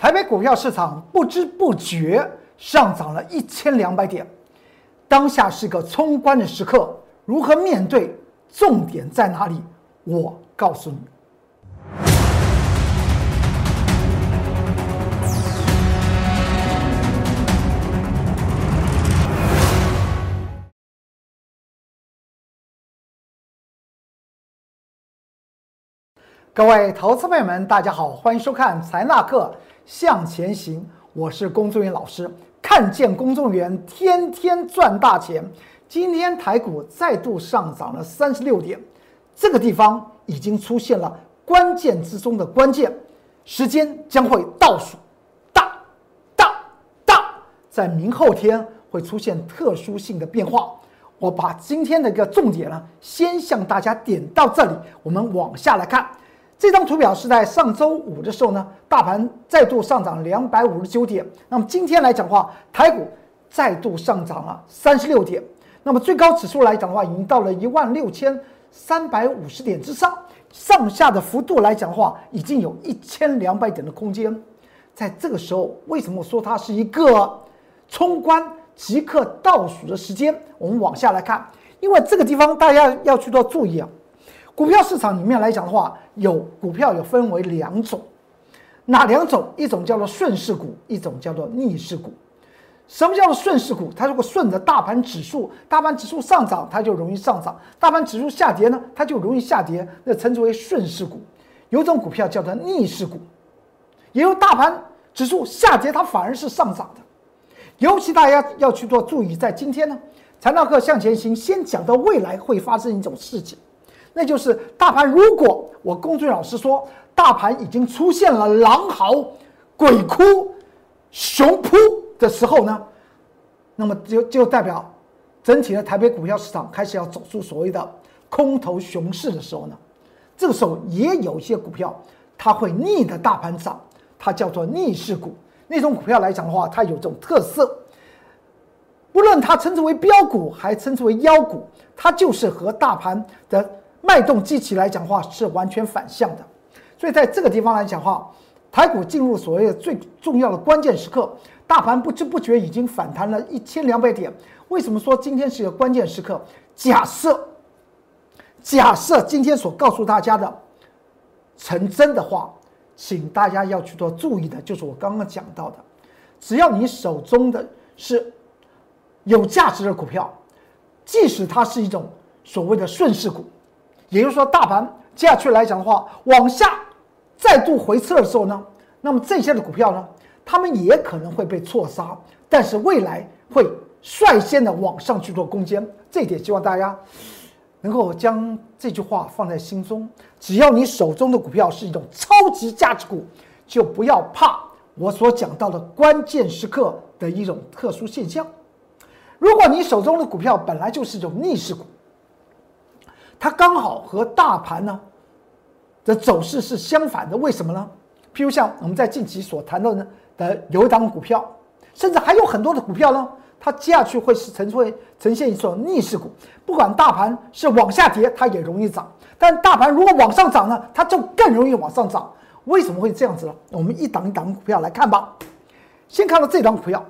台北股票市场不知不觉上涨了一千两百点，当下是个冲关的时刻，如何面对？重点在哪里？我告诉你。各位投资朋友们，大家好，欢迎收看财纳课向前行，我是龚宗元老师。看见公众员天天赚大钱，今天台股再度上涨了三十六点，这个地方已经出现了关键之中的关键，时间将会倒数，大、大、大，在明后天会出现特殊性的变化。我把今天的一个重点呢，先向大家点到这里，我们往下来看。这张图表是在上周五的时候呢，大盘再度上涨两百五十九点。那么今天来讲的话，台股再度上涨了三十六点。那么最高指数来讲的话，已经到了一万六千三百五十点之上，上下的幅度来讲的话，已经有一千两百点的空间。在这个时候，为什么说它是一个冲关即刻倒数的时间？我们往下来看，因为这个地方大家要去做注意啊。股票市场里面来讲的话，有股票有分为两种，哪两种？一种叫做顺势股，一种叫做逆势股。什么叫做顺势股？它如果顺着大盘指数，大盘指数上涨，它就容易上涨；大盘指数下跌呢，它就容易下跌。那称之为顺势股。有种股票叫做逆势股，也有大盘指数下跌，它反而是上涨的。尤其大家要去做注意，在今天呢，财道课向前行，先讲到未来会发生一种事情。那就是大盘，如果我龚俊老师说大盘已经出现了狼嚎、鬼哭、熊扑的时候呢，那么就就代表整体的台北股票市场开始要走出所谓的空头熊市的时候呢，这个时候也有一些股票它会逆的大盘涨，它叫做逆势股。那种股票来讲的话，它有这种特色，不论它称之为标股还称之为妖股，它就是和大盘的。脉动机器来讲话是完全反向的，所以在这个地方来讲话，台股进入所谓的最重要的关键时刻，大盘不知不觉已经反弹了一千两百点。为什么说今天是一个关键时刻？假设，假设今天所告诉大家的成真的话，请大家要去做注意的，就是我刚刚讲到的，只要你手中的是有价值的股票，即使它是一种所谓的顺势股。也就是说，大盘接下去来讲的话，往下再度回撤的时候呢，那么这些的股票呢，他们也可能会被错杀，但是未来会率先的往上去做攻坚。这一点希望大家能够将这句话放在心中。只要你手中的股票是一种超级价值股，就不要怕我所讲到的关键时刻的一种特殊现象。如果你手中的股票本来就是一种逆势股，它刚好和大盘呢的走势是相反的，为什么呢？譬如像我们在近期所谈到的的有一档股票，甚至还有很多的股票呢，它接下去会是呈会呈现一种逆势股。不管大盘是往下跌，它也容易涨；但大盘如果往上涨呢，它就更容易往上涨。为什么会这样子呢？我们一档一档股票来看吧。先看到这档股票，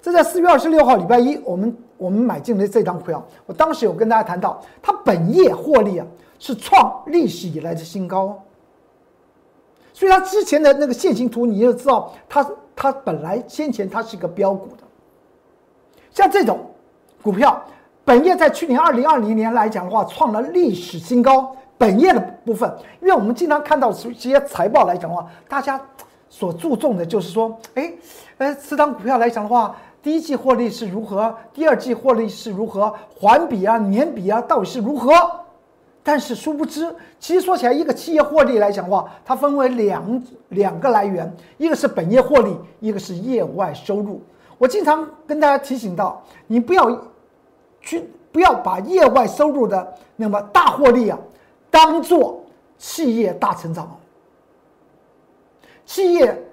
这在四月二十六号礼拜一，我们。我们买进的这张股票，我当时有跟大家谈到，它本业获利啊是创历史以来的新高，哦所以它之前的那个线形图你就知道，它它本来先前它是一个标股的，像这种股票，本业在去年二零二零年来讲的话，创了历史新高，本业的部分，因为我们经常看到这些财报来讲的话，大家所注重的就是说，哎，哎，这张股票来讲的话。第一季获利是如何？第二季获利是如何？环比啊，年比啊，到底是如何？但是殊不知，其实说起来，一个企业获利来讲的话，它分为两两个来源，一个是本业获利，一个是业外收入。我经常跟大家提醒到，你不要去不要把业外收入的那么大获利啊，当做企业大成长。企业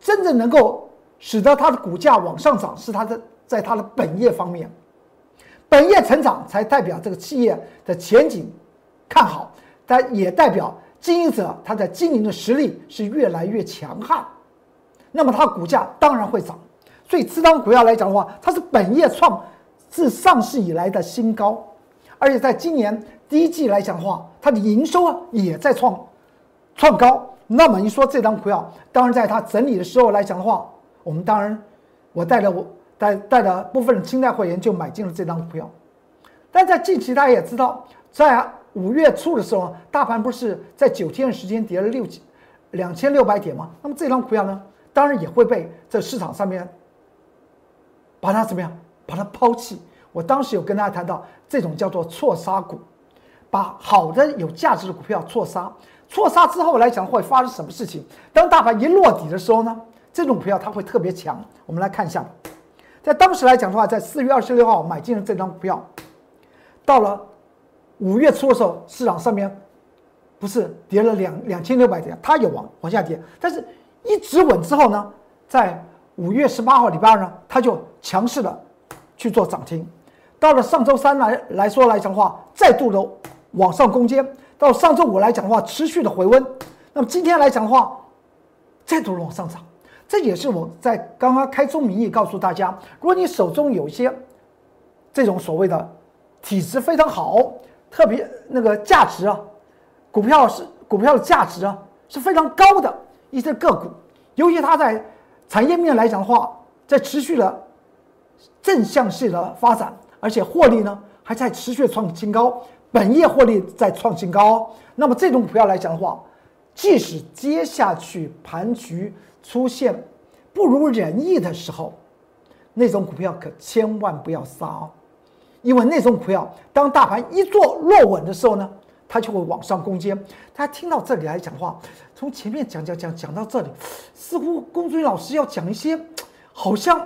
真正能够。使得它的股价往上涨，是它的在它的本业方面，本业成长才代表这个企业的前景看好，但也代表经营者他在经营的实力是越来越强悍。那么它股价当然会涨。所以这张股票来讲的话，它是本业创自上市以来的新高，而且在今年第一季来讲的话，它的营收啊也在创创高。那么你说这张股票，当然在它整理的时候来讲的话，我们当然我带了我带带了部分的清代会员就买进了这张股票。但在近期大家也知道，在五月初的时候，大盘不是在九天的时间跌了六千两千六百点吗？那么这张股票呢，当然也会被这市场上面。把它怎么样？把它抛弃。我当时有跟大家谈到，这种叫做错杀股，把好的有价值的股票错杀。错杀之后来讲会发生什么事情？当大盘一落底的时候呢，这种股票它会特别强。我们来看一下，在当时来讲的话，在四月二十六号买进了这张股票，到了五月初的时候，市场上面不是跌了两两千六百点，它有往往下跌，但是一直稳之后呢，在五月十八号礼拜二呢，它就。强势的去做涨停，到了上周三来来说来讲的话，再度的往上攻坚；到上周五来讲的话，持续的回温。那么今天来讲的话，再度的往上涨。这也是我在刚刚开宗明义告诉大家：如果你手中有一些这种所谓的体质非常好、特别那个价值啊，股票是股票的价值啊是非常高的一些个股，由于它在产业面来讲的话，在持续的。正向式的发展，而且获利呢还在持续创新高，本业获利在创新高。那么这种股票来讲的话，即使接下去盘局出现不如人意的时候，那种股票可千万不要杀哦，因为那种股票当大盘一做落稳的时候呢，它就会往上攻坚。大家听到这里来讲话，从前面讲讲讲讲到这里，似乎龚尊老师要讲一些好像。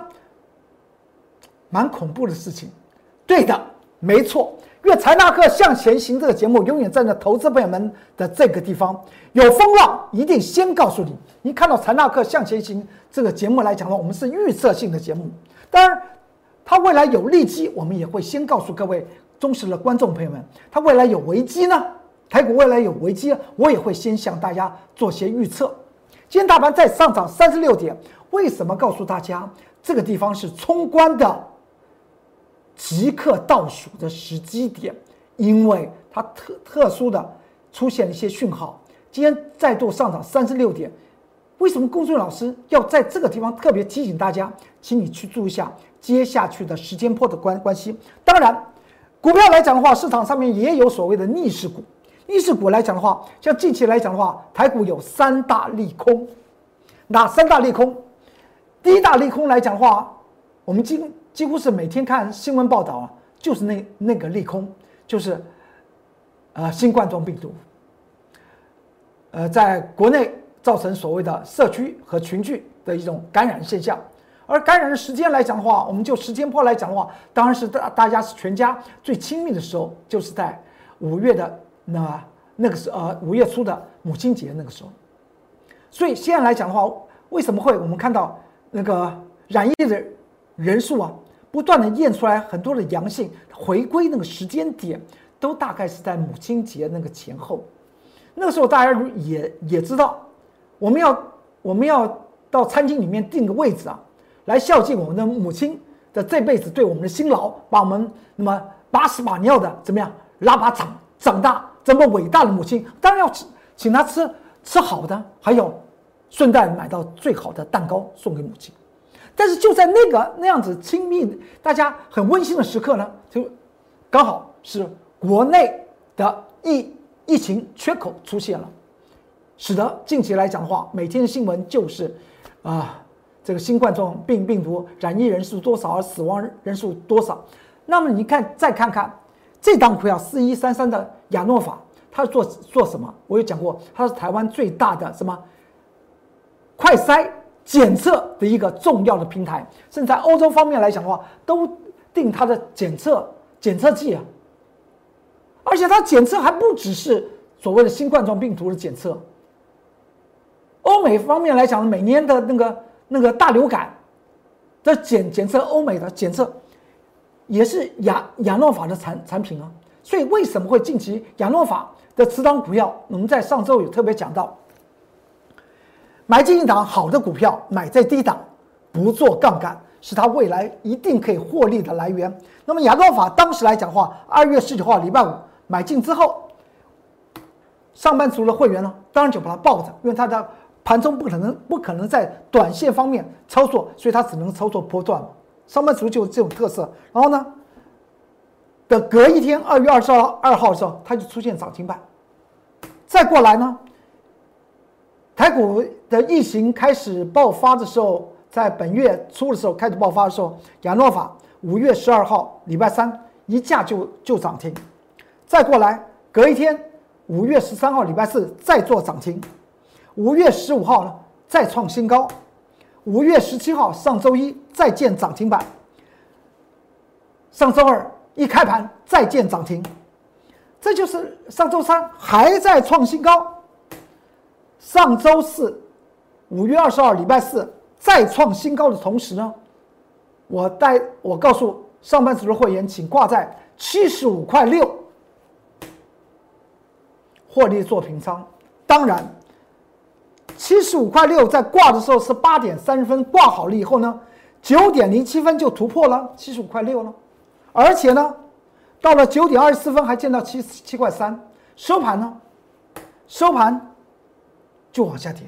蛮恐怖的事情，对的，没错。因为财纳克向前行这个节目永远站在投资朋友们的这个地方，有风浪一定先告诉你。你看到财纳克向前行这个节目来讲的话，我们是预测性的节目。当然，它未来有利基，我们也会先告诉各位忠实的观众朋友们。它未来有危机呢，台股未来有危机，我也会先向大家做些预测。今天大盘再上涨三十六点，为什么告诉大家这个地方是冲关的？即刻倒数的时机点，因为它特特殊的出现了一些讯号。今天再度上涨三十六点，为什么公孙老师要在这个地方特别提醒大家，请你去注意一下接下去的时间波的关关系。当然，股票来讲的话，市场上面也有所谓的逆势股。逆势股来讲的话，像近期来讲的话，台股有三大利空。哪三大利空？第一大利空来讲的话，我们几几乎是每天看新闻报道啊，就是那那个利空，就是，呃，新冠状病毒，呃，在国内造成所谓的社区和群聚的一种感染现象，而感染时间来讲的话，我们就时间波来讲的话，当然是大大家是全家最亲密的时候，就是在五月的那那个时呃五月初的母亲节那个时候，所以现在来讲的话，为什么会我们看到那个染疫的人数啊？不断的验出来很多的阳性，回归那个时间点都大概是在母亲节那个前后，那个时候大家也也知道，我们要我们要到餐厅里面订个位置啊，来孝敬我们的母亲的这辈子对我们的辛劳，把我们那么把屎把尿的怎么样拉把长长大这么伟大的母亲，当然要请请她吃吃好的，还有顺带买到最好的蛋糕送给母亲。但是就在那个那样子亲密、大家很温馨的时刻呢，就刚好是国内的疫疫情缺口出现了，使得近期来讲的话，每天的新闻就是啊，这个新冠状病病毒染疫人数多少，而死亡人数多少。那么你看，再看看这档股票四一三三的亚诺法，它是做做什么？我有讲过，它是台湾最大的什么快筛。检测的一个重要的平台，甚至在欧洲方面来讲的话，都定它的检测检测剂啊。而且它检测还不只是所谓的新冠状病毒的检测，欧美方面来讲，每年的那个那个大流感的检检测，欧美的检测也是亚亚诺法的产产品啊。所以为什么会近期亚诺法的持仓股票？我们在上周有特别讲到。买进一档好的股票，买在低档，不做杠杆，是它未来一定可以获利的来源。那么亚诺法当时来讲的话，二月十九号礼拜五买进之后，上班族的会员呢，当然就把它抱着，因为它的盘中不可能不可能在短线方面操作，所以它只能操作波段嘛。上班族就有这种特色。然后呢，的隔一天，二月二十二号的时候，它就出现涨停板。再过来呢，台股的疫情开始爆发的时候，在本月初的时候开始爆发的时候，亚诺法。五月十二号，礼拜三一价就就涨停，再过来隔一天，五月十三号，礼拜四再做涨停，五月十五号呢再创新高，五月十七号上周一再见涨停板，上周二一开盘再见涨停，这就是上周三还在创新高，上周四五月二十号礼拜四再创新高的同时呢。我带我告诉上班族的会员，请挂在七十五块六获利做平仓。当然，七十五块六在挂的时候是八点三十分挂好了以后呢，九点零七分就突破了七十五块六了，而且呢，到了九点二十四分还见到七七块三，收盘呢，收盘就往下跌，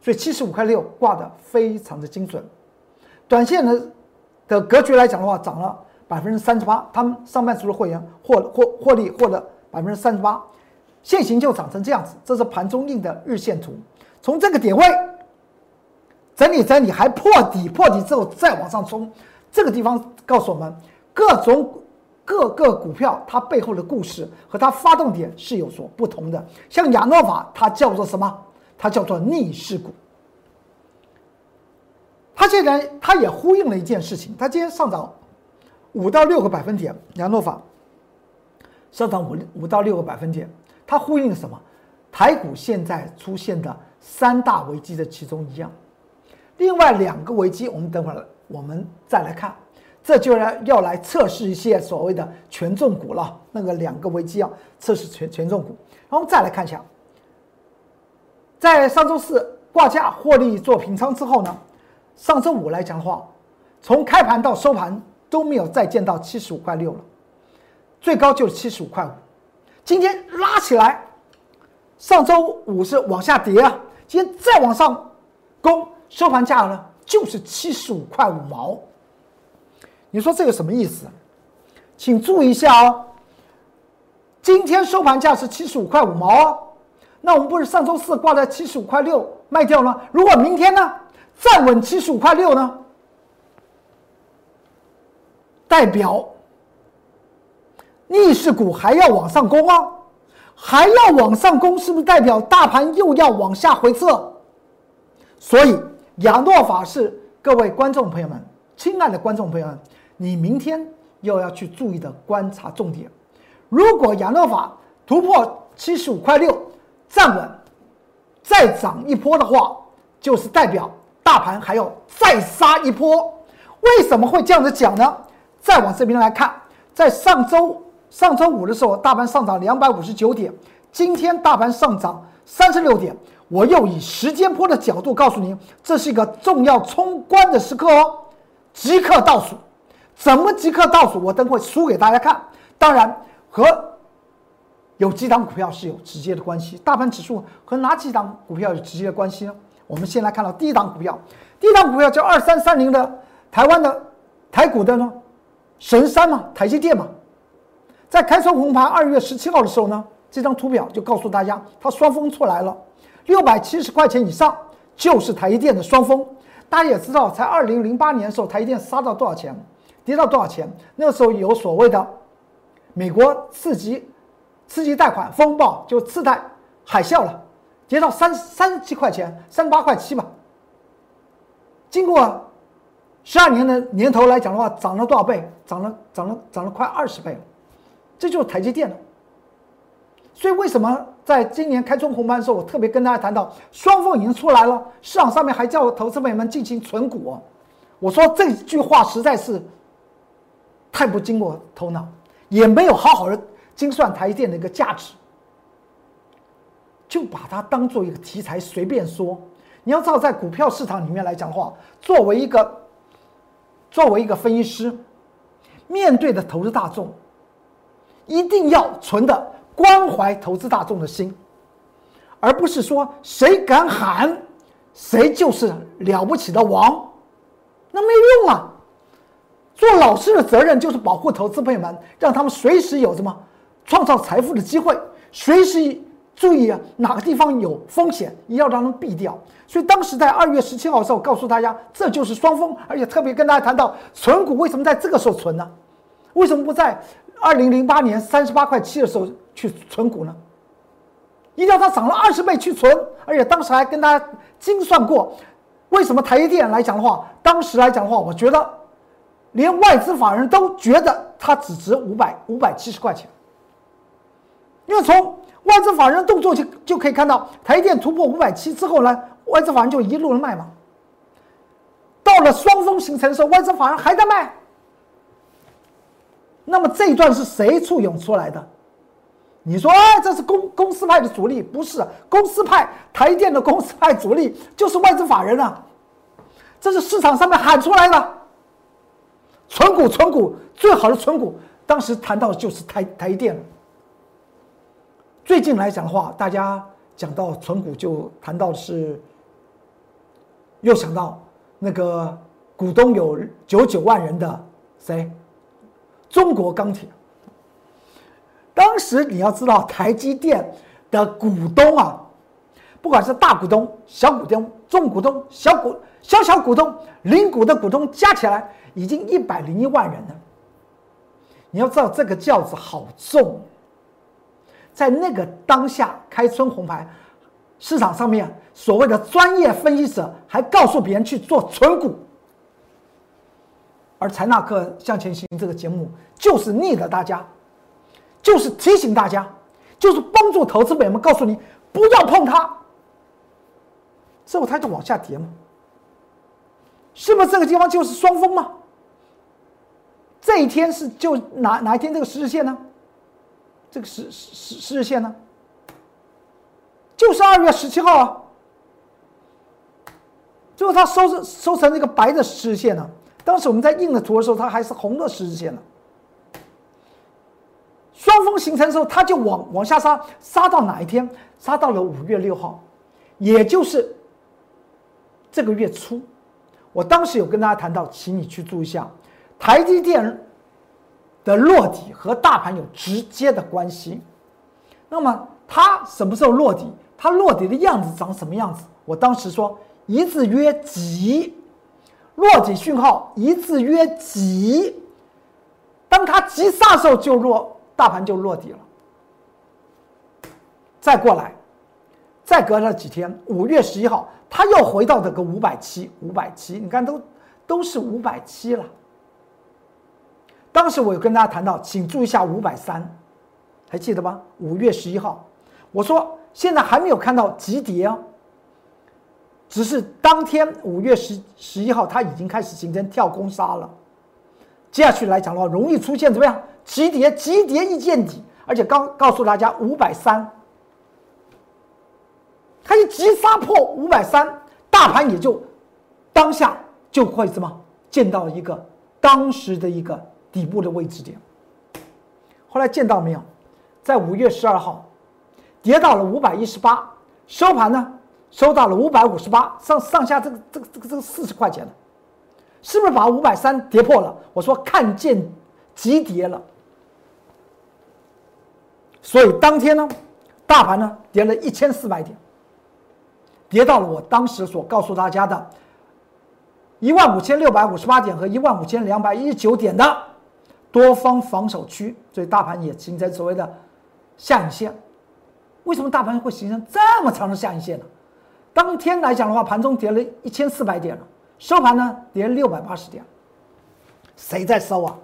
所以七十五块六挂的非常的精准，短线呢。的格局来讲的话，涨了百分之三十八，他们上半族的会员获获获利获得百分之三十八，现行就涨成这样子，这是盘中印的日线图。从这个点位整理整理，还破底，破底之后再往上冲，这个地方告诉我们，各种各个股票它背后的故事和它发动点是有所不同的。像亚诺法，它叫做什么？它叫做逆势股。它现在它也呼应了一件事情，它今天上涨五到六个百分点，亚诺法上涨五五到六个百分点，它呼应什么？台股现在出现的三大危机的其中一样，另外两个危机我们等会儿我们再来看，这就要要来测试一些所谓的权重股了。那个两个危机啊，测试权权重股，然后我们再来看一下，在上周四挂价获利做平仓之后呢？上周五来讲的话，从开盘到收盘都没有再见到七十五块六了，最高就是七十五块五。今天拉起来，上周五是往下跌啊，今天再往上攻，收盘价呢就是七十五块五毛。你说这个什么意思？请注意一下哦，今天收盘价是七十五块五毛啊，那我们不是上周四挂在七十五块六卖掉了？如果明天呢？站稳七十五块六呢，代表逆势股还要往上攻啊，还要往上攻，是不是代表大盘又要往下回撤？所以亚诺法是各位观众朋友们，亲爱的观众朋友们，你明天又要去注意的观察重点。如果亚诺法突破七十五块六站稳，再涨一波的话，就是代表。大盘还要再杀一波，为什么会这样子讲呢？再往这边来看，在上周上周五的时候，大盘上涨两百五十九点，今天大盘上涨三十六点。我又以时间波的角度告诉您，这是一个重要冲关的时刻哦，即刻倒数。怎么即刻倒数？我等会输给大家看。当然和有几档股票是有直接的关系。大盘指数和哪几档股票有直接的关系呢？我们先来看到第一档股票，第一档股票叫二三三零的台湾的台股的呢，神山嘛，台积电嘛，在开收红盘二月十七号的时候呢，这张图表就告诉大家，它双峰出来了，六百七十块钱以上就是台积电的双峰。大家也知道，才二零零八年的时候，台积电杀到多少钱，跌到多少钱？那个时候有所谓的美国次级次级贷款风暴，就次贷海啸了。跌到三三十七块钱，三十八块七吧。经过十二年的年头来讲的话，涨了多少倍？涨了涨了涨了快二十倍了。这就是台积电了。所以为什么在今年开春红盘的时候，我特别跟大家谈到双峰已经出来了，市场上面还叫我投资朋友们进行存股。我说这句话实在是太不经过头脑，也没有好好的精算台电的一个价值。就把它当做一个题材随便说，你要知道，在股票市场里面来讲的话，作为一个作为一个分析师，面对的投资大众，一定要存的关怀投资大众的心，而不是说谁敢喊，谁就是了不起的王，那没用啊！做老师的责任就是保护投资朋友们，让他们随时有什么创造财富的机会，随时。注意啊，哪个地方有风险，一定要让他们避掉。所以当时在二月十七号的时候，告诉大家这就是双峰，而且特别跟大家谈到存股为什么在这个时候存呢？为什么不在二零零八年三十八块七的时候去存股呢？一定要它涨了二十倍去存，而且当时还跟大家精算过，为什么台积电来讲的话，当时来讲的话，我觉得连外资法人都觉得它只值五百五百七十块钱，因为从外资法人动作就就可以看到，台电突破五百七之后呢，外资法人就一路的卖嘛。到了双峰形成的时候，外资法人还在卖。那么这一段是谁簇拥出来的？你说，哎，这是公公司派的主力？不是，公司派台电的公司派主力就是外资法人啊。这是市场上面喊出来的。存股，存股，最好的存股，当时谈到的就是台台电了。最近来讲的话，大家讲到存股就谈到是，又想到那个股东有九九万人的谁？中国钢铁。当时你要知道，台积电的股东啊，不管是大股东、小股东、中股东、小股小小股东、零股的股东加起来，已经一百零一万人了。你要知道，这个轿子好重。在那个当下开春红牌，市场上面所谓的专业分析者还告诉别人去做存股，而财纳克向前行这个节目就是逆了大家，就是提醒大家，就是帮助投资者们告诉你不要碰它，之后它就往下跌嘛，是不是这个地方就是双峰吗？这一天是就哪哪一天这个十日线呢？这个十十十日线呢，就是二月十七号啊。最后它收成收成那个白的十日线呢。当时我们在印的图的时候，它还是红的十日线呢。双峰形成的时候，它就往往下杀，杀到哪一天？杀到了五月六号，也就是这个月初。我当时有跟大家谈到，请你去注意一下台积电。的落底和大盘有直接的关系，那么它什么时候落底？它落底的样子长什么样子？我当时说一字约急，落底讯号一字约急，当它急刹时候就落，大盘就落底了。再过来，再隔了几天，五月十一号，它又回到这个五百七，五百七，你看都都是五百七了。当时我有跟大家谈到，请注意一下五百三，还记得吗？五月十一号，我说现在还没有看到急跌哦，只是当天五月十十一号，它已经开始形成跳空杀了。接下去来讲的话，容易出现怎么样？急跌，急跌一见底，而且刚告诉大家五百三，它一急杀破五百三，大盘也就当下就会怎么见到一个当时的一个。底部的位置点，后来见到没有？在五月十二号，跌到了五百一十八，收盘呢收到了五百五十八，上上下这个这个这个这个四十块钱了，是不是把五百三跌破了？我说看见急跌了，所以当天呢，大盘呢跌了一千四百点，跌到了我当时所告诉大家的一万五千六百五十八点和一万五千两百一十九点的。多方防守区，所以大盘也形成所谓的下影线。为什么大盘会形成这么长的下影线呢？当天来讲的话，盘中跌了一千四百点了，收盘呢跌六百八十点。谁在收啊？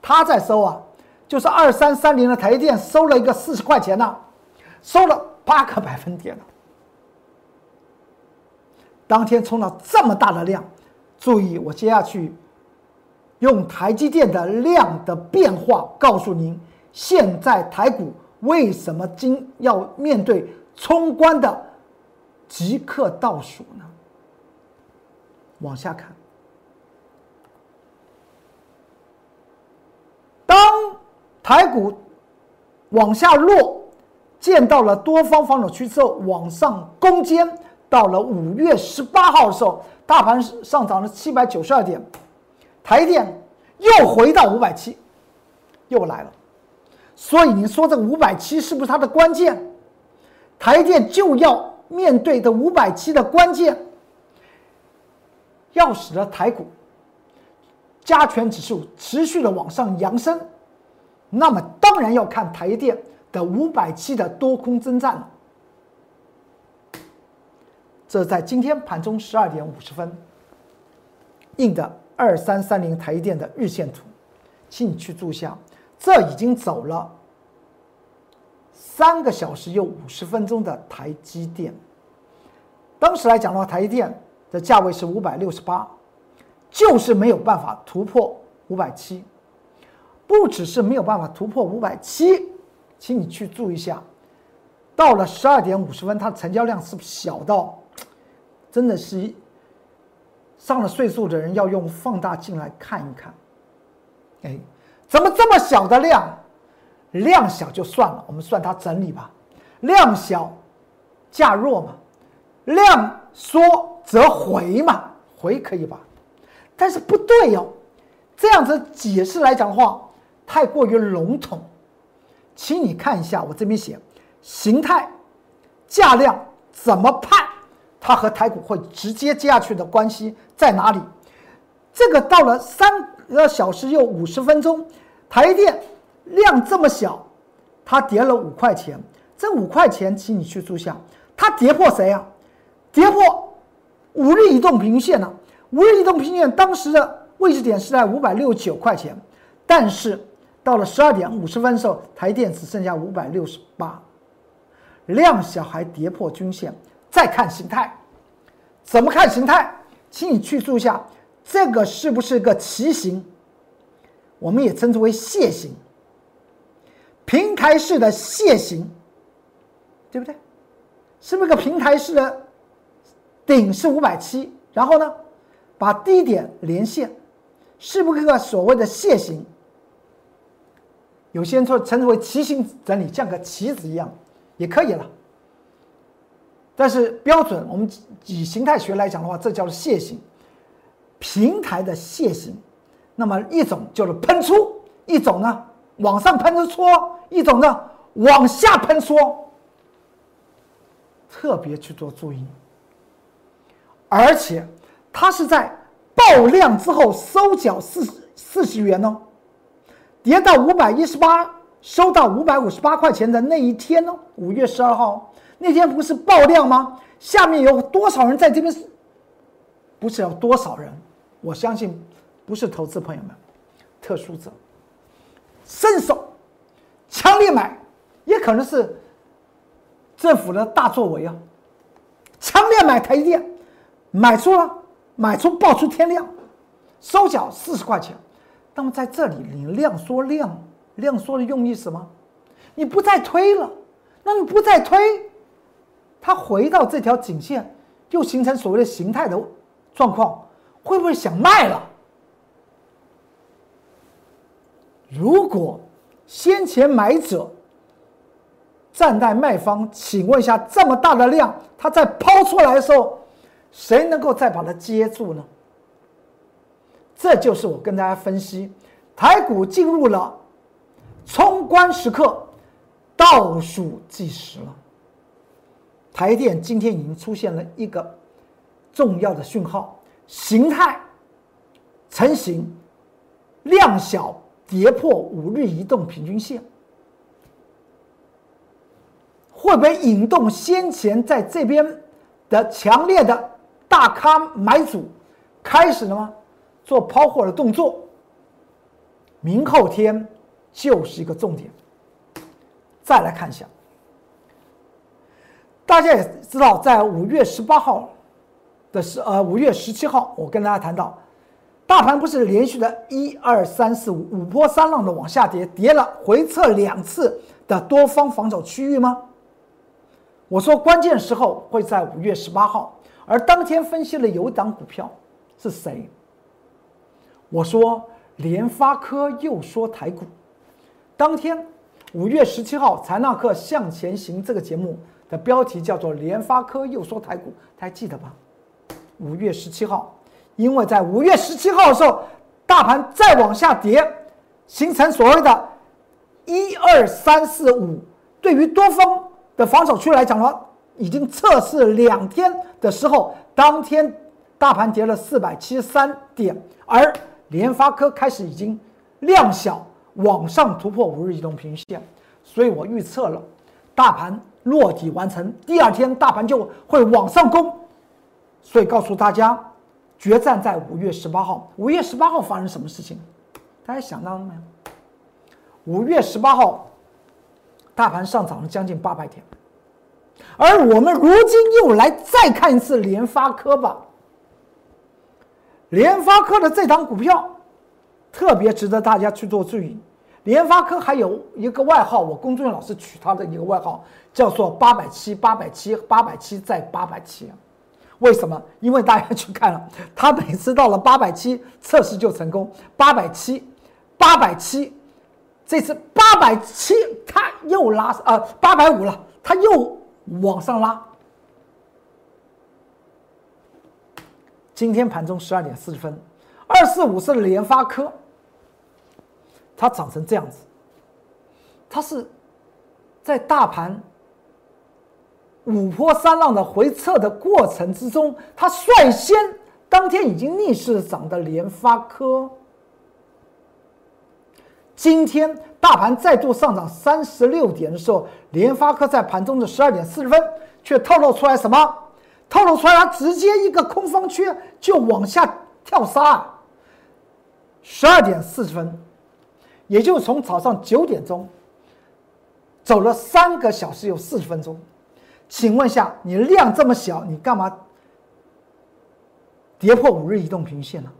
他在收啊，就是二三三零的台电收了一个四十块钱呢，收了八个百分点了。当天冲了这么大的量，注意我接下去。用台积电的量的变化告诉您，现在台股为什么今要面对冲关的即刻倒数呢？往下看，当台股往下落，见到了多方防守区之后，往上攻坚，到了五月十八号的时候，大盘上涨了七百九十二点，台电又回到五百七，又来了。所以你说这个五百七是不是它的关键？台电就要面对的五百七的关键，要使得台股加权指数持续的往上扬升，那么当然要看台电的五百七的多空征战了。这在今天盘中十二点五十分印的二三三零台积电的日线图，请你去注下。这已经走了三个小时又五十分钟的台积电，当时来讲的话，台积电的价位是五百六十八，就是没有办法突破五百七，不只是没有办法突破五百七，请你去注意一下，到了十二点五十分，它的成交量是不是小到真的是上了岁数的人要用放大镜来看一看，哎。怎么这么小的量？量小就算了，我们算它整理吧。量小，价弱嘛；量缩则回嘛，回可以吧？但是不对哟，这样子解释来讲的话，太过于笼统。请你看一下我这边写形态、价量怎么判，它和台股会直接接下去的关系在哪里？这个到了三。个小时又五十分钟，台电量这么小，它跌了五块钱。这五块钱，请你去注下，它跌破谁啊？跌破五日移动平均线了。五日移动平均线当时的位置点是在五百六十九块钱，但是到了十二点五十分的时候，台电只剩下五百六十八，量小还跌破均线。再看形态，怎么看形态？请你去注下。这个是不是个旗形？我们也称之为楔形，平台式的楔形，对不对？是不是个平台式的？顶是五百七，然后呢，把低点连线，是不是个所谓的楔形？有些人说称之为旗形整理，像个旗子一样，也可以了。但是标准，我们以形态学来讲的话，这叫做楔形。平台的楔形，那么一种就是喷出，一种呢往上喷出搓，一种呢往下喷缩，特别去做注意。而且它是在爆量之后收缴四四十元哦，跌到五百一十八，收到五百五十八块钱的那一天哦，五月十二号那天不是爆量吗？下面有多少人在这边？不是有多少人？我相信，不是投资朋友们，特殊者，伸手强烈买，也可能是政府的大作为啊！强烈买台电，买出了，买出爆出天量，收缴四十块钱。那么在这里，你量缩量量缩的用意是什么？你不再推了，那你不再推，它回到这条颈线，又形成所谓的形态的状况。会不会想卖了？如果先前买者站在卖方，请问一下，这么大的量，它在抛出来的时候，谁能够再把它接住呢？这就是我跟大家分析，台股进入了冲关时刻，倒数计时了。台电今天已经出现了一个重要的讯号。形态成型，量小跌破五日移动平均线，会不会引动先前在这边的强烈的大咖买主开始了吗？做抛货的动作，明后天就是一个重点。再来看一下，大家也知道，在五月十八号。的是呃五月十七号，我跟大家谈到，大盘不是连续的一二三四五五波三浪的往下跌，跌了回撤两次的多方防守区域吗？我说关键时候会在五月十八号，而当天分析了有一档股票，是谁？我说联发科又说台股。当天五月十七号，财纳克向前行这个节目的标题叫做“联发科又说台股”，大家记得吧？五月十七号，因为在五月十七号的时候，大盘再往下跌，形成所谓的“一二三四五”，对于多方的防守区来讲的话。已经测试两天的时候，当天大盘跌了四百七十三点，而联发科开始已经量小往上突破五日移动平均线，所以我预测了大盘落底完成，第二天大盘就会往上攻，所以告诉大家，决战在五月十八号。五月十八号发生什么事情？大家想到了没有？五月十八号，大盘上涨了将近八百点。而我们如今又来再看一次联发科吧。联发科的这档股票特别值得大家去做注意。联发科还有一个外号，我龚俊老师取他的一个外号叫做“八百七八百七八百七再八百七”。为什么？因为大家去看了，他每次到了八百七测试就成功，八百七八百七，这次八百七他又拉啊八百五了，他又。往上拉，今天盘中十二点四十分，二四五是联发科，它涨成这样子，它是在大盘五波三浪的回撤的过程之中，它率先当天已经逆势涨的联发科，今天。大盘再度上涨三十六点的时候，联发科在盘中的十二点四十分却透露出来什么？透露出来它直接一个空方缺就往下跳杀。十二点四十分，也就是从早上九点钟走了三个小时有四十分钟。请问一下，你量这么小，你干嘛跌破五日移动平均线呢？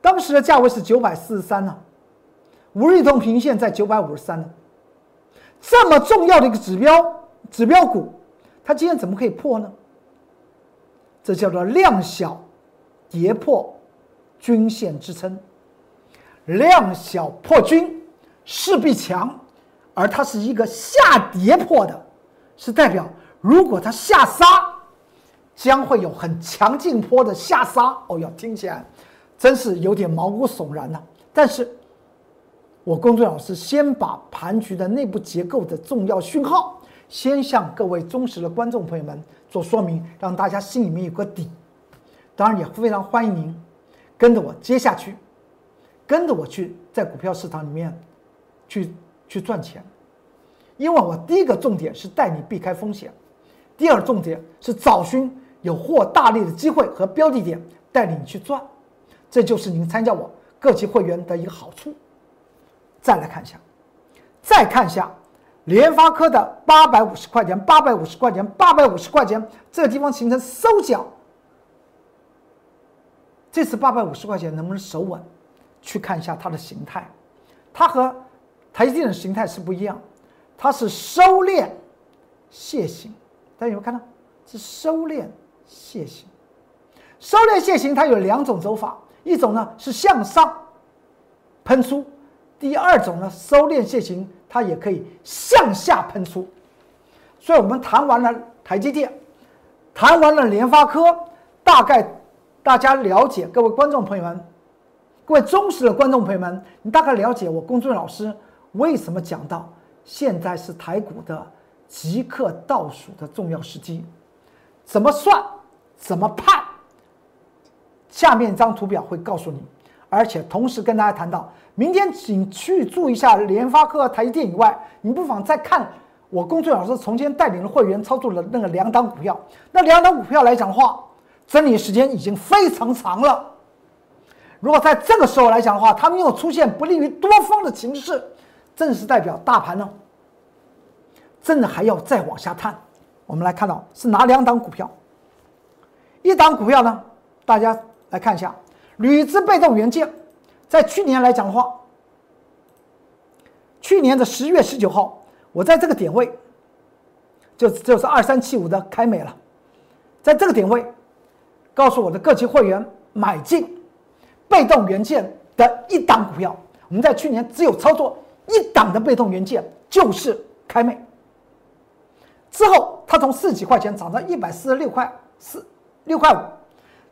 当时的价位是九百四十三呢。五日移动平均线在九百五十三呢，这么重要的一个指标指标股，它今天怎么可以破呢？这叫做量小跌破均线支撑，量小破均势必强，而它是一个下跌破的，是代表如果它下杀，将会有很强劲坡的下杀。哦哟，听起来真是有点毛骨悚然呢。但是。我工作老师先把盘局的内部结构的重要讯号，先向各位忠实的观众朋友们做说明，让大家心里面有个底。当然也非常欢迎您跟着我接下去，跟着我去在股票市场里面去去赚钱。因为我第一个重点是带你避开风险，第二重点是找寻有获大利的机会和标的点，带领你去赚。这就是您参加我各级会员的一个好处。再来看一下，再看一下联发科的八百五十块钱，八百五十块钱，八百五十块钱，这个地方形成收脚。这次八百五十块钱能不能守稳？去看一下它的形态，它和台积电的形态是不一样，它是收敛楔形。大家有没有看到？是收敛楔形。收敛楔形它有两种走法，一种呢是向上喷出。第二种呢，收敛楔形，它也可以向下喷出。所以，我们谈完了台积电，谈完了联发科，大概大家了解，各位观众朋友们，各位忠实的观众朋友们，你大概了解我公众老师为什么讲到现在是台股的即刻倒数的重要时机，怎么算，怎么判？下面一张图表会告诉你，而且同时跟大家谈到。明天请去注意一下联发科、台积电以外，你不妨再看我工作老师从前带领的会员操作的那个两档股票。那两档股票来讲的话，整理时间已经非常长了。如果在这个时候来讲的话，他们又出现不利于多方的情势，正是代表大盘呢，真的还要再往下探。我们来看到是哪两档股票？一档股票呢，大家来看一下，铝资被动元件。在去年来讲的话，去年的十月十九号，我在这个点位，就就是二三七五的开美了，在这个点位，告诉我的各级会员，买进被动元件的一档股票。我们在去年只有操作一档的被动元件，就是开美。之后，它从四几块钱涨到一百四十六块四六块五。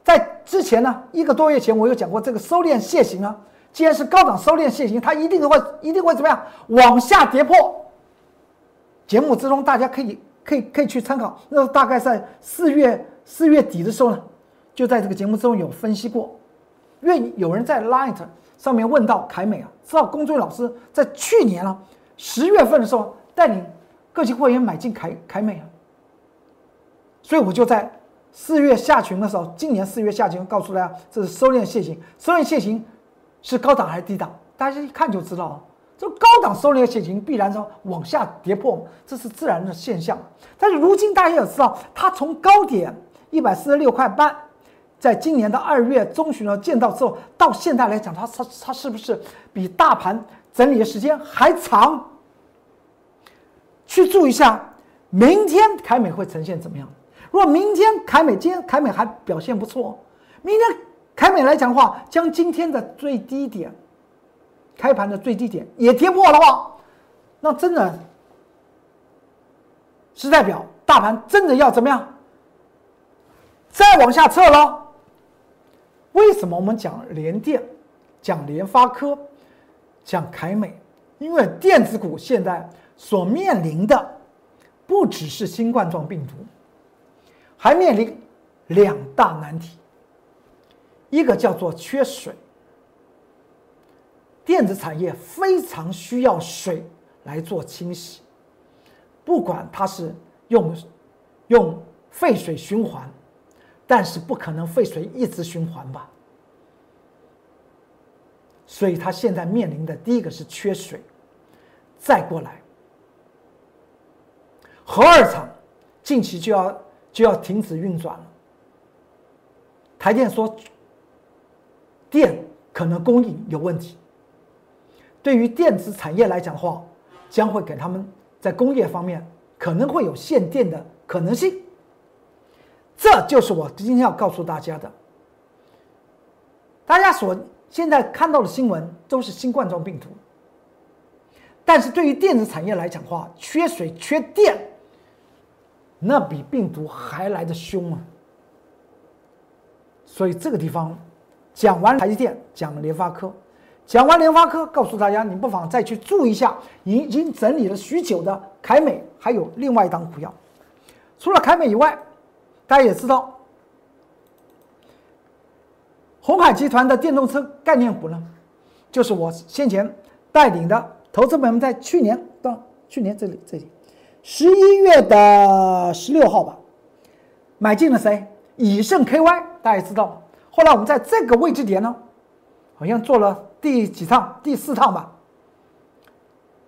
在之前呢，一个多月前，我有讲过这个收敛楔形啊。既然是高档收敛楔形，它一定会一定会怎么样往下跌破。节目之中，大家可以可以可以去参考。那大概在四月四月底的时候呢，就在这个节目之中有分析过。因为有人在 Light 上面问到凯美啊，知道龚俊老师在去年啊十月份的时候带领各级会员买进凯凯美啊，所以我就在四月下旬的时候，今年四月下旬告诉大家，这是收敛线型，收敛线型。是高档还是低档？大家一看就知道了。这高档收敛线型必然说往下跌破，这是自然的现象。但是如今大家也知道，它从高点一百四十六块半，在今年的二月中旬呢见到之后，到现在来讲，它它它是不是比大盘整理的时间还长？去注意一下，明天凯美会呈现怎么样？如果明天凯美今天凯美还表现不错，明天。凯美来讲的话，将今天的最低点，开盘的最低点也跌破的话，那真的是代表大盘真的要怎么样？再往下撤了。为什么我们讲联电、讲联发科、讲凯美？因为电子股现在所面临的不只是新冠状病毒，还面临两大难题。一个叫做缺水，电子产业非常需要水来做清洗，不管它是用用废水循环，但是不可能废水一直循环吧？所以它现在面临的第一个是缺水，再过来，核二厂近期就要就要停止运转了，台电说。电可能供应有问题，对于电子产业来讲的话，将会给他们在工业方面可能会有限电的可能性。这就是我今天要告诉大家的。大家所现在看到的新闻都是新冠状病毒，但是对于电子产业来讲的话，缺水缺电，那比病毒还来的凶啊！所以这个地方。讲完台积电，讲了联发科，讲完联发科，告诉大家，你不妨再去注意一下已经整理了许久的凯美，还有另外一档股票。除了凯美以外，大家也知道，红海集团的电动车概念股呢，就是我先前带领的投资朋友们在去年到去年这里这里十一月的十六号吧，买进了谁？以盛 KY，大家也知道。后来我们在这个位置点呢，好像做了第几趟？第四趟吧，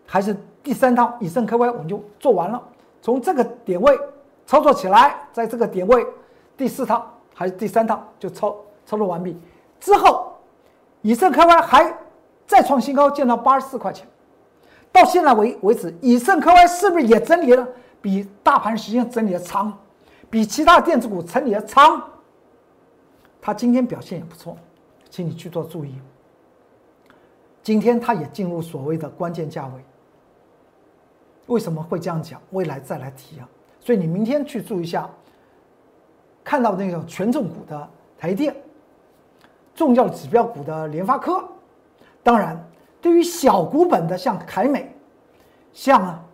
还是第三趟？以盛 KY 我们就做完了。从这个点位操作起来，在这个点位第四趟还是第三趟就操操作完毕。之后，以盛科威还再创新高，见到八十四块钱。到现在为为止，以盛科威是不是也整理了？比大盘时间整理的长，比其他电子股整理的长？它今天表现也不错，请你去做注意。今天它也进入所谓的关键价位。为什么会这样讲？未来再来提啊。所以你明天去注意一下，看到那种权重股的台电，重要指标股的联发科，当然对于小股本的像凯美，像啊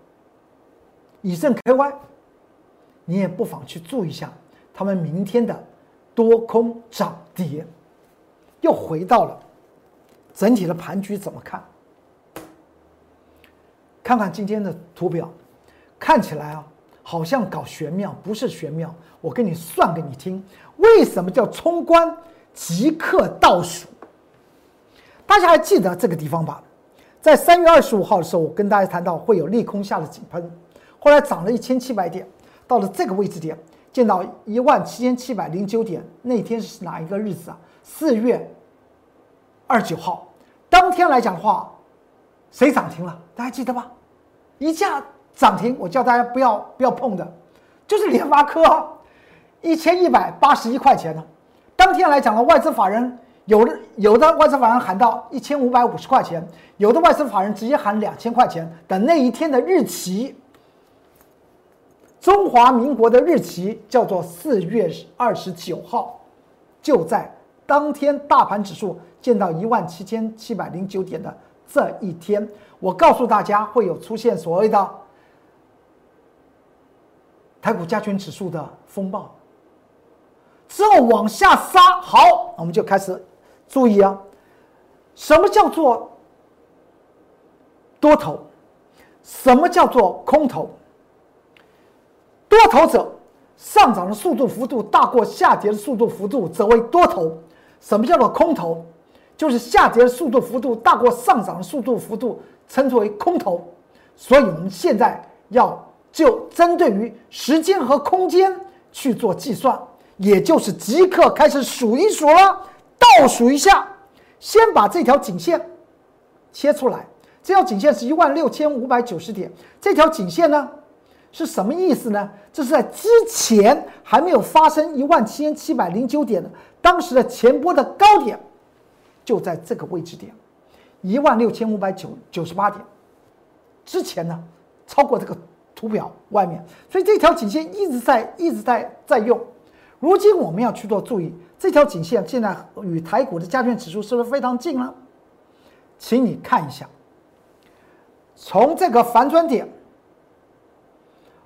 以盛 KY，你也不妨去注意一下他们明天的。多空涨跌，又回到了整体的盘局怎么看？看看今天的图表，看起来啊，好像搞玄妙，不是玄妙。我给你算给你听，为什么叫冲关即刻倒数？大家还记得这个地方吧？在三月二十五号的时候，我跟大家谈到会有利空下的井喷，后来涨了一千七百点，到了这个位置点。见到一万七千七百零九点，那天是哪一个日子啊？四月二九号，当天来讲的话，谁涨停了？大家记得吧？一架涨停，我叫大家不要不要碰的，就是联发科，一千一百八十一块钱呢，当天来讲呢，外资法人有的有的外资法人喊到一千五百五十块钱，有的外资法人直接喊两千块钱等那一天的日期。中华民国的日期叫做四月二十九号，就在当天大盘指数见到一万七千七百零九点的这一天，我告诉大家会有出现所谓的台股加权指数的风暴，之后往下杀。好，我们就开始注意啊，什么叫做多头？什么叫做空头？多头者，上涨的速度幅度大过下跌的速度幅度，则为多头。什么叫做空头？就是下跌的速度幅度大过上涨的速度幅度，称之为空头。所以，我们现在要就针对于时间和空间去做计算，也就是即刻开始数一数了，倒数一下，先把这条颈线切出来。这条颈线是一万六千五百九十点，这条颈线呢？是什么意思呢？这是在之前还没有发生一万七千七百零九点的当时的前波的高点，就在这个位置点，一万六千五百九九十八点之前呢，超过这个图表外面，所以这条颈线一直在一直在在用。如今我们要去做注意，这条颈线现在与台股的加权指数是不是非常近了？请你看一下，从这个反转点。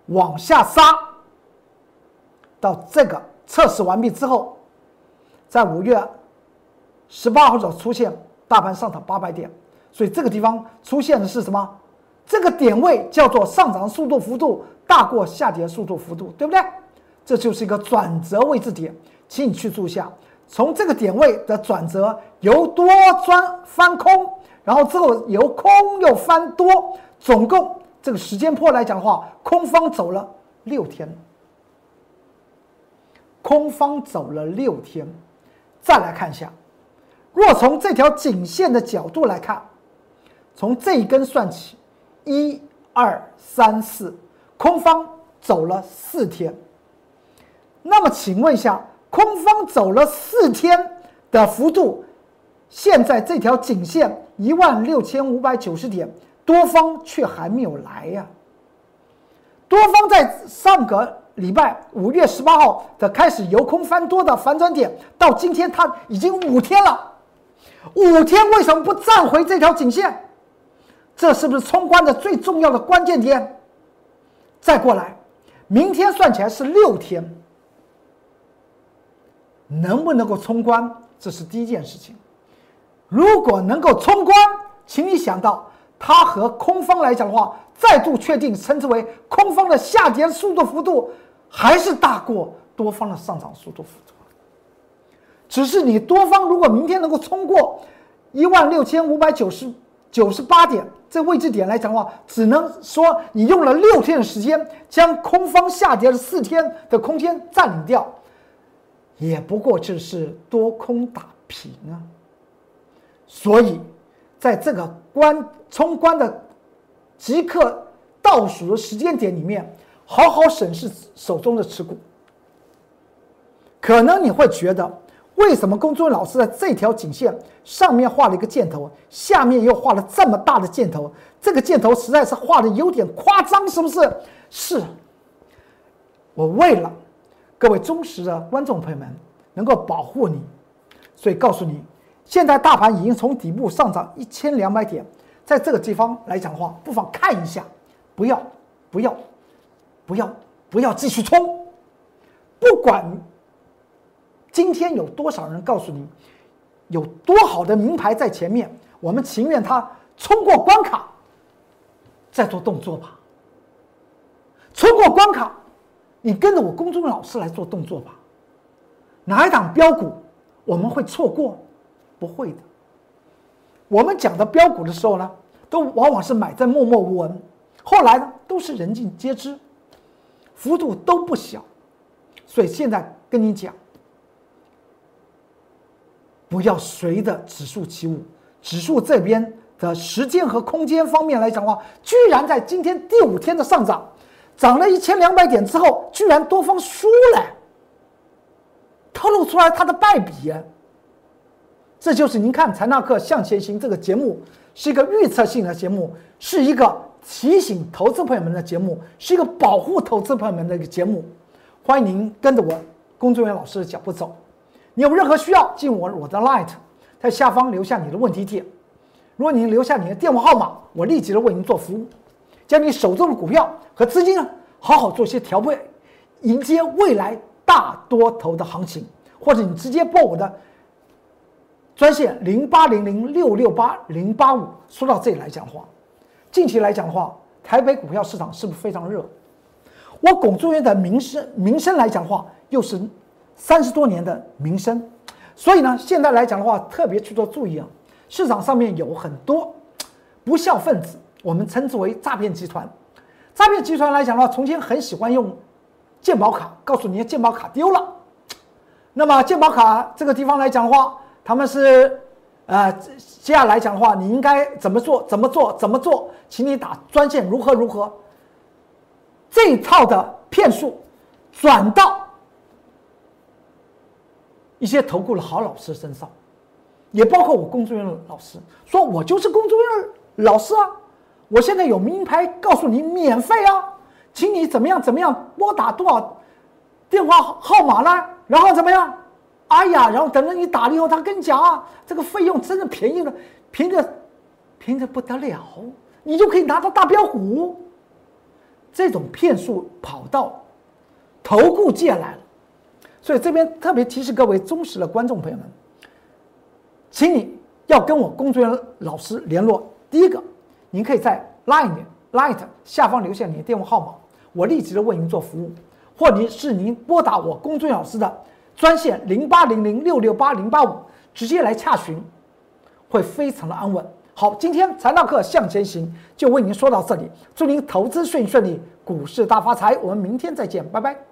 往下杀，到这个测试完毕之后，在五月十八号的出现大盘上涨八百点，所以这个地方出现的是什么？这个点位叫做上涨速度幅度大过下跌速度幅度，对不对？这就是一个转折位置点，请你去注下，从这个点位的转折由多转翻空，然后之后由空又翻多，总共。这个时间波来讲的话，空方走了六天，空方走了六天，再来看一下，若从这条颈线的角度来看，从这一根算起，一二三四，空方走了四天。那么请问一下，空方走了四天的幅度，现在这条颈线一万六千五百九十点。多方却还没有来呀。多方在上个礼拜五月十八号的开始由空翻多的反转点，到今天它已经五天了。五天为什么不站回这条颈线？这是不是冲关的最重要的关键点？再过来，明天算起来是六天，能不能够冲关？这是第一件事情。如果能够冲关，请你想到。它和空方来讲的话，再度确定称之为空方的下跌速度幅度还是大过多方的上涨速度幅度。只是你多方如果明天能够冲过一万六千五百九十九十八点这位置点来讲的话，只能说你用了六天的时间将空方下跌了四天的空间占领掉，也不过就是多空打平啊。所以。在这个关冲关的即刻倒数的时间点里面，好好审视手中的持股。可能你会觉得，为什么龚作老师在这条颈线上面画了一个箭头，下面又画了这么大的箭头？这个箭头实在是画的有点夸张，是不是？是。我为了各位忠实的观众朋友们能够保护你，所以告诉你。现在大盘已经从底部上涨一千两百点，在这个地方来讲的话，不妨看一下，不要，不要，不要，不要继续冲。不管今天有多少人告诉你有多好的名牌在前面，我们情愿他冲过关卡，再做动作吧。冲过关卡，你跟着我公众老师来做动作吧。哪一档标股我们会错过？不会的，我们讲的标股的时候呢，都往往是买在默默无闻，后来呢都是人尽皆知，幅度都不小，所以现在跟你讲，不要随着指数起舞，指数这边的时间和空间方面来讲的话，居然在今天第五天的上涨，涨了一千两百点之后，居然多方输了，透露出来它的败笔。这就是您看《财纳克向前行》这个节目是一个预测性的节目，是一个提醒投资朋友们的节目，是一个保护投资朋友们的一个节目。欢迎您跟着我工作人员老师的脚步走。你有任何需要，进我我的 Light，在下方留下你的问题帖。如果您留下你的电话号码，我立即的为您做服务，将你手中的股票和资金呢，好好做些调配，迎接未来大多头的行情，或者你直接拨我的。专线零八零零六六八零八五。说到这里来讲话，近期来讲的话，台北股票市场是不是非常热？我龚中元的名声名声来讲话，又是三十多年的名声，所以呢，现在来讲的话，特别去做注意啊。市场上面有很多不孝分子，我们称之为诈骗集团。诈骗集团来讲的话，从前很喜欢用健保卡，告诉你健保卡丢了。那么健保卡这个地方来讲的话，他们是，呃，接下来讲的话，你应该怎么做？怎么做？怎么做？请你打专线，如何如何？这一套的骗术转到一些投顾的好老师身上，也包括我工作人员老师，说我就是工作人员老师啊，我现在有名牌，告诉你免费啊，请你怎么样怎么样拨打多少电话号码呢？然后怎么样？哎呀，然后等着你打了以后，他跟你讲啊，这个费用真的便宜了，便宜的，便宜的不得了，你就可以拿到大标股。这种骗术跑到投顾界来了，所以这边特别提示各位忠实的观众朋友们，请你要跟我工作人员老师联络。第一个，您可以在 Line Light 下方留下你的电话号码，我立即的为您做服务，或您是您拨打我工作人员老师的。专线零八零零六六八零八五，直接来洽询，会非常的安稳。好，今天财道课向前行就为您说到这里，祝您投资顺顺利，股市大发财。我们明天再见，拜拜。